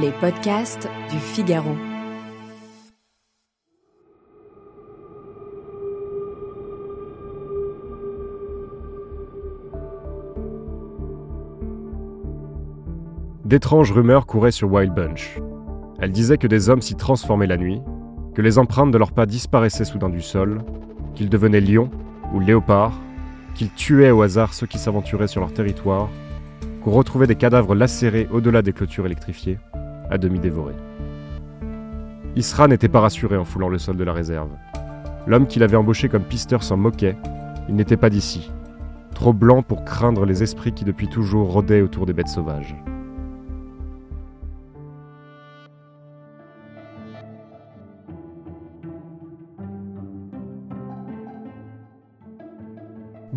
Les podcasts du Figaro. D'étranges rumeurs couraient sur Wild Bunch. Elles disaient que des hommes s'y transformaient la nuit, que les empreintes de leurs pas disparaissaient soudain du sol, qu'ils devenaient lions ou léopards, qu'ils tuaient au hasard ceux qui s'aventuraient sur leur territoire, qu'on retrouvait des cadavres lacérés au-delà des clôtures électrifiées, à demi dévorés. Isra n'était pas rassuré en foulant le sol de la réserve. L'homme qu'il avait embauché comme pisteur s'en moquait, il n'était pas d'ici, trop blanc pour craindre les esprits qui depuis toujours rôdaient autour des bêtes sauvages.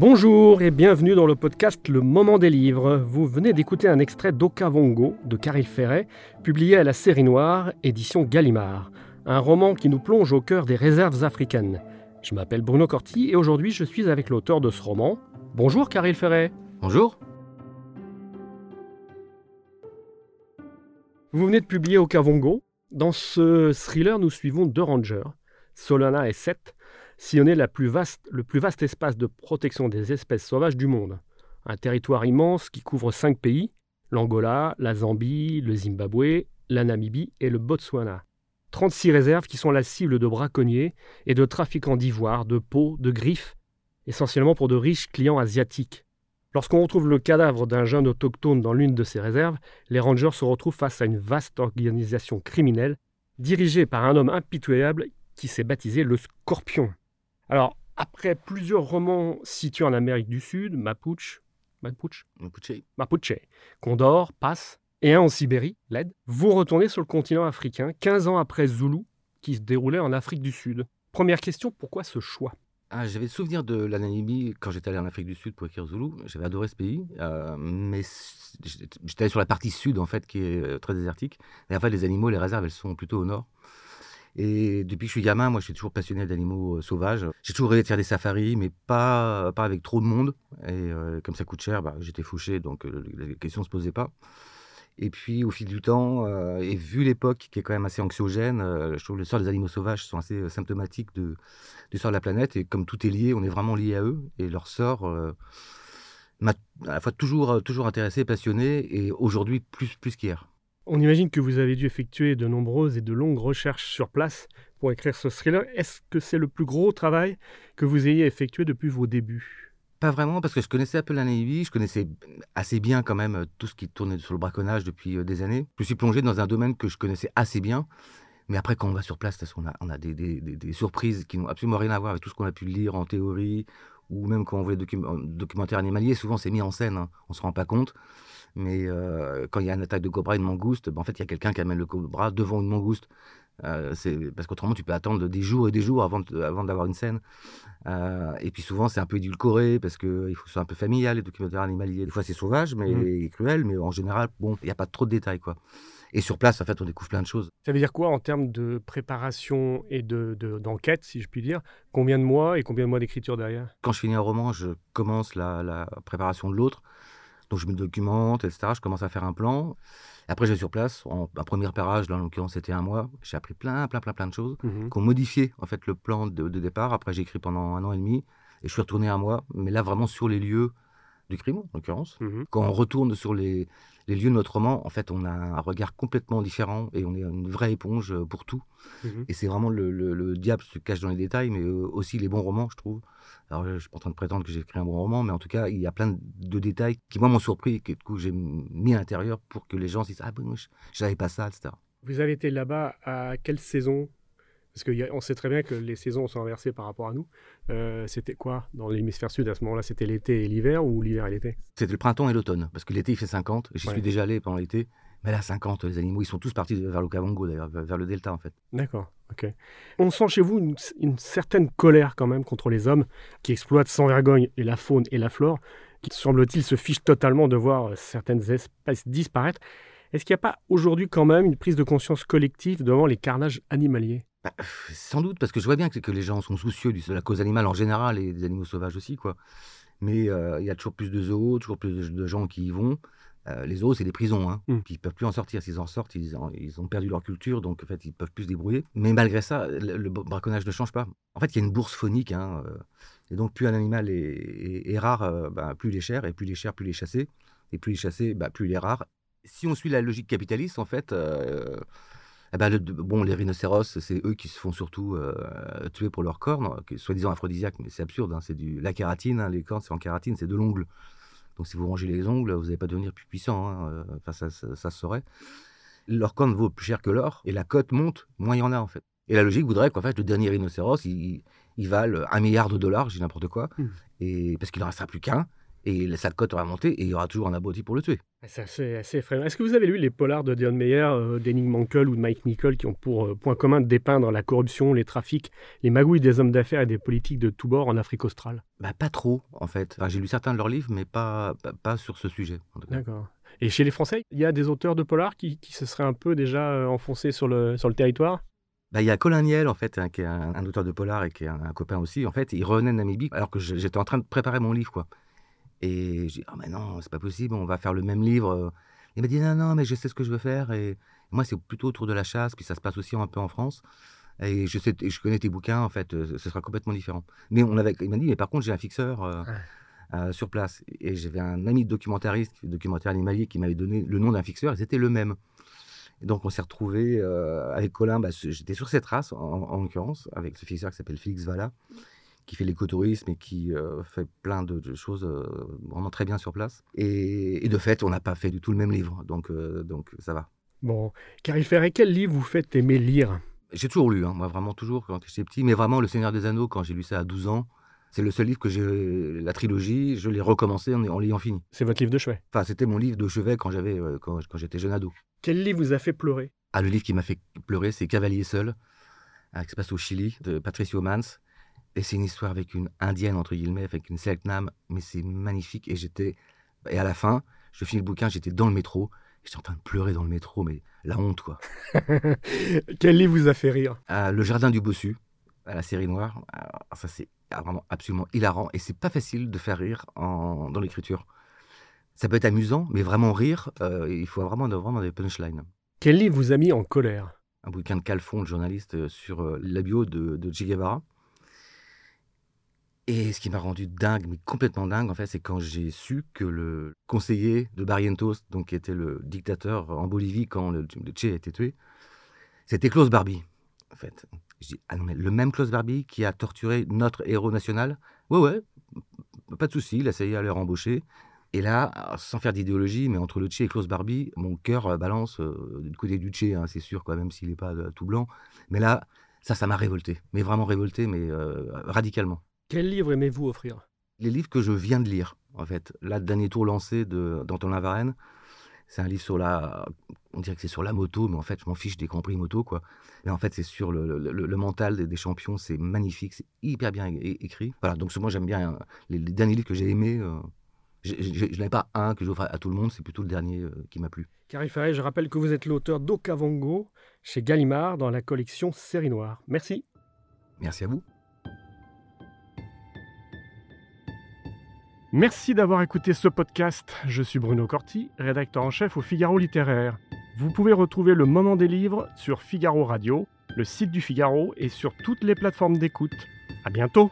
Bonjour et bienvenue dans le podcast Le Moment des Livres. Vous venez d'écouter un extrait d'Okavongo de Caril Ferret, publié à la Série Noire, édition Gallimard. Un roman qui nous plonge au cœur des réserves africaines. Je m'appelle Bruno Corti et aujourd'hui je suis avec l'auteur de ce roman. Bonjour Caril Ferret. Bonjour. Vous venez de publier Okavongo. Dans ce thriller, nous suivons deux rangers, Solana et Seth, sillonner la plus le plus vaste espace de protection des espèces sauvages du monde. Un territoire immense qui couvre cinq pays, l'Angola, la Zambie, le Zimbabwe, la Namibie et le Botswana. 36 réserves qui sont la cible de braconniers et de trafiquants d'ivoire, de peau, de griffes, essentiellement pour de riches clients asiatiques. Lorsqu'on retrouve le cadavre d'un jeune autochtone dans l'une de ces réserves, les rangers se retrouvent face à une vaste organisation criminelle dirigée par un homme impitoyable qui s'est baptisé le Scorpion. Alors, après plusieurs romans situés en Amérique du Sud, Mapuche, Mapuche, Mapuche. Mapuche, Condor, Passe, et un en Sibérie, Led, vous retournez sur le continent africain 15 ans après Zulu, qui se déroulait en Afrique du Sud. Première question, pourquoi ce choix? Ah, j'avais le souvenir de la Namibie quand j'étais allé en Afrique du Sud pour écrire Zulu. J'avais adoré ce pays, euh, mais j'étais allé sur la partie sud en fait, qui est euh, très désertique. Et en fait, les animaux, les réserves, elles sont plutôt au nord. Et depuis que je suis gamin, moi, je suis toujours passionné d'animaux euh, sauvages. J'ai toujours rêvé de faire des safaris, mais pas, pas avec trop de monde. Et euh, comme ça coûte cher, bah, j'étais fouché, donc euh, la question ne se posait pas. Et puis, au fil du temps, euh, et vu l'époque qui est quand même assez anxiogène, je trouve que le sort des animaux sauvages sont assez symptomatiques de, du sort de la planète. Et comme tout est lié, on est vraiment lié à eux. Et leur sort m'a à la fois toujours, toujours intéressé, passionné, et aujourd'hui plus, plus qu'hier. On imagine que vous avez dû effectuer de nombreuses et de longues recherches sur place pour écrire ce thriller. Est-ce que c'est le plus gros travail que vous ayez effectué depuis vos débuts? Pas vraiment, parce que je connaissais un peu la Navy, je connaissais assez bien quand même euh, tout ce qui tournait sur le braconnage depuis euh, des années. Je suis plongé dans un domaine que je connaissais assez bien. Mais après, quand on va sur place, on a, des surprises qui n'ont absolument rien à voir avec tout ce qu'on a pu lire en théorie, ou même quand on voit les docu- euh, documentaires animaliers, souvent c'est mis en scène, hein, on ne se rend pas compte. Mais euh, quand il y a une attaque de cobra et de mangouste, ben, en fait, il y a quelqu'un qui amène le cobra devant une mangouste. Euh, parce qu'autrement, tu peux attendre des jours et des jours avant, de- avant d'avoir une scène. Euh, et puis souvent, c'est un peu édulcoré parce qu'il faut que ce soit un peu familial, les documentaires animaliers. Des fois, c'est sauvage mais, Mhm. et cruel, mais en général, bon, il n'y a pas trop de détails. quoi. Et sur place, en fait, on découvre plein de choses. Ça veut dire quoi en termes de préparation et de, de- d'enquête, si je puis dire? Combien de mois et combien de mois d'écriture derrière? Quand je finis un roman, je commence la, la préparation de l'autre. Donc, je me documente, etc. Je commence à faire un plan. Après, je vais sur place. En, un premier repérage, là, en l'occurrence, c'était un mois. J'ai appris plein, plein, plein, plein de choses. Mhm. qui ont modifié en fait le plan de, de départ. Après, j'ai écrit pendant un an et demi et je suis retourné un mois, mais là vraiment sur les lieux du crime, en l'occurrence. Mhm. Quand on retourne sur les, les lieux de notre roman, en fait, on a un regard complètement différent et on est une vraie éponge euh, pour tout. Mhm. Et c'est vraiment le, le- le diable se cache dans les détails, mais euh, aussi les bons romans, je trouve. Alors, je suis pas en train de prétendre que j'ai écrit un bon roman, mais en tout cas, il y a plein de, détails qui, moi, m'ont surpris et que, du coup, j'ai mis à l'intérieur pour que les gens se disent Ah, bon, je je savais pas ça, etc. Vous avez été là-bas à quelle saison? Parce qu'on sait très bien que les saisons sont inversées par rapport à nous. Euh, c'était quoi dans l'hémisphère sud à ce moment-là? C'était l'été et l'hiver ou l'hiver et l'été? C'était le printemps et l'automne. Parce que l'été, il fait 50. J'y Ouais. suis déjà allé pendant l'été. Mais là, 50, les animaux, ils sont tous partis vers le Kavango, d'ailleurs, vers le delta, en fait. D'accord, ok. On sent chez vous une, une certaine colère quand même contre les hommes qui exploitent sans vergogne et la faune et la flore, qui semble-t-il se fichent totalement de voir euh, certaines espèces disparaître. Est-ce qu'il n'y a pas aujourd'hui quand même une prise de conscience collective devant les carnages animaliers? Bah, sans doute, parce que je vois bien que, que les gens sont soucieux de la cause animale en général et des animaux sauvages aussi, quoi. Mais euh, il y a toujours plus de zoos, toujours plus de, de gens qui y vont. Euh, les zoos, c'est des prisons, hein. Mm. Puis ils peuvent plus en sortir. S'ils en sortent, ils, en- ils ont perdu leur culture, donc en fait, ils peuvent plus se débrouiller. Mais malgré ça, le, le braconnage ne change pas. En fait, il y a une bourse phonique, hein, euh, et donc plus un animal est, est- est rare, bah, plus il est cher, et plus il est cher, plus il est chassé, et plus il est chassé, bah, plus il est rare. Si on suit la logique capitaliste, en fait, eh ben, le- bon, les rhinocéros, c'est eux qui se font surtout euh, tuer pour leurs cornes, soi-disant aphrodisiaques, mais c'est absurde. hein, c'est du la kératine, hein, les cornes, c'est en kératine, c'est de l'ongle. Donc si vous rangez les ongles, vous n'allez pas devenir plus puissant. hein, euh, Enfin, ça, ça, ça se saurait. Leur corne vaut plus cher que l'or, et la cote monte, moins il y en a en fait. Et la logique voudrait qu'en fait, le dernier rhinocéros, il, il vale un milliard de dollars, j'ai n'importe quoi, Hmm. et parce qu'il n'en restera plus qu'un, et sa cote aura monté, et il y aura toujours un abruti pour le tuer. C'est assez, assez effrayant. Est-ce que vous avez lu les polars de Dion Meyer, euh, d'Henning Mankell ou de Mike Nichol qui ont pour euh, point commun de dépeindre la corruption, les trafics, les magouilles des hommes d'affaires et des politiques de tous bords en Afrique australe? Bah, pas trop, en fait. Enfin, j'ai lu certains de leurs livres, mais pas, pas, pas sur ce sujet. D'accord. Et chez les Français, il y a des auteurs de polars qui, qui se seraient un peu déjà euh, enfoncés sur le, sur le territoire? Bah, il y a Colin Niel, en fait, hein, qui est un, un auteur de polar et qui est un, un copain aussi. En fait, il revenait de Namibie alors que j'étais en train de préparer mon livre, quoi. Et j'ai dit, ah, mais non, c'est pas possible, on va faire le même livre. Il m'a dit, non, non, mais je sais ce que je veux faire. Et moi, c'est plutôt autour de la chasse, puis ça se passe aussi un peu en France. Et je, sais, je connais tes bouquins, en fait, euh, ce sera complètement différent. Mais on avait, il m'a dit, mais par contre, j'ai un fixeur euh, euh, sur place. Et j'avais un ami documentariste, documentaire animalier, qui m'avait donné le nom d'un fixeur, et c'était le même. Et donc, on s'est retrouvé avec Colin. Bah, J'étais sur cette race, en, en l'occurrence, avec ce fixeur qui s'appelle Félix Valla, qui fait l'écotourisme et qui euh, fait plein de, de choses euh, vraiment très bien sur place. Et, et de fait, on n'a pas fait du tout le même livre, donc, euh, donc ça va. Bon, Caril Ferret, quel livre vous faites aimer lire? J'ai toujours lu, hein, moi vraiment toujours quand j'étais petit, mais vraiment Le Seigneur des Anneaux, quand j'ai lu ça à 12 ans, c'est le seul livre que j'ai, la trilogie, je l'ai recommencé en, en l'ayant fini. C'est votre livre de chevet? Enfin, c'était mon livre de chevet quand j'avais, quand, quand j'étais jeune ado. Quel livre vous a fait pleurer? Ah, le livre qui m'a fait pleurer, c'est Cavalier seul, euh, qui se passe au Chili, de Patricio Mans. Et c'est une histoire avec une indienne, entre guillemets, avec une Selknam, mais c'est magnifique. Et j'étais. Et à la fin, je finis le bouquin, j'étais dans le métro. J'étais en train de pleurer dans le métro, mais la honte, quoi. Quel livre vous a fait rire? Ah, le Jardin du Bossu, à la série noire, ça c'est vraiment absolument hilarant. Et c'est pas facile de faire rire en, dans l'écriture. Ça peut être amusant, mais vraiment rire, euh, il faut vraiment, vraiment des punchlines. Quel livre vous a mis en colère? Un bouquin de Calfon, le journaliste, euh, sur euh, la bio de, de Che Guevara. Et ce qui m'a rendu dingue, mais complètement dingue, en fait, c'est quand j'ai su que le conseiller de Barrientos, donc qui était le dictateur en Bolivie quand le, le Che a été tué, c'était Klaus Barbie, en fait. Je dis, ah non, mais le même Klaus Barbie qui a torturé notre héros national? Ouais, ouais, pas de souci, il a essayé à le rembaucher. Et là, sans faire d'idéologie, mais entre le Che et Klaus Barbie, mon cœur euh, balance euh, du côté du Che, hein, c'est sûr, quoi, même s'il n'est pas euh, tout blanc. Mais là, ça, ça m'a révolté. Mais vraiment révolté, mais radicalement. Quel livre aimez-vous offrir? Les livres que je viens de lire, en fait. Là, le dernier tour lancé de- d'Antonin Varenne, c'est un livre sur la. On dirait que c'est sur la moto, mais en fait, je m'en fiche des compris moto, quoi. Mais en fait, c'est sur le, le- mental des, des champions, c'est magnifique, c'est hyper bien écrit. Voilà, donc moi, j'aime bien euh, les, les derniers livres que j'ai aimés. euh, j'ai- je n'en ai pas un que j'offre à, tout le monde, c'est plutôt le dernier euh, qui m'a plu. Ferret, je rappelle que vous êtes l'auteur d'Okavango chez Gallimard dans la collection Série Noire. Merci. Merci à vous. Merci d'avoir écouté ce podcast. Je suis Bruno Corti, rédacteur en chef au Figaro Littéraire. Vous pouvez retrouver le moment des livres sur Figaro Radio, le site du Figaro et sur toutes les plateformes d'écoute. À bientôt!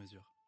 mesure.